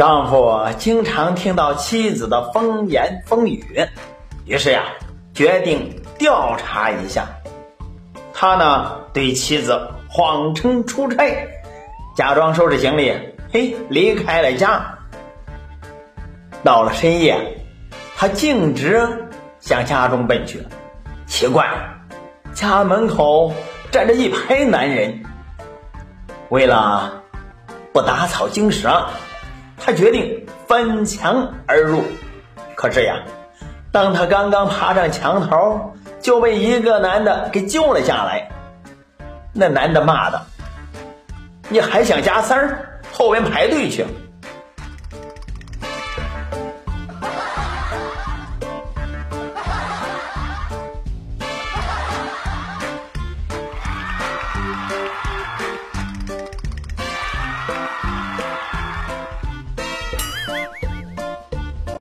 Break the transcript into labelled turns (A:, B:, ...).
A: 丈夫经常听到妻子的风言风语，于是呀，决定调查一下。他呢，对妻子谎称出差，假装收拾行李，嘿，离开了家。到了深夜，他径直向家中奔去。奇怪，家门口站着一排男人。为了不打草惊蛇，他决定翻墙而入。可是呀，当他刚刚爬上墙头，就被一个男的给救了下来。那男的骂道：“你还想加塞儿？后边排队去！”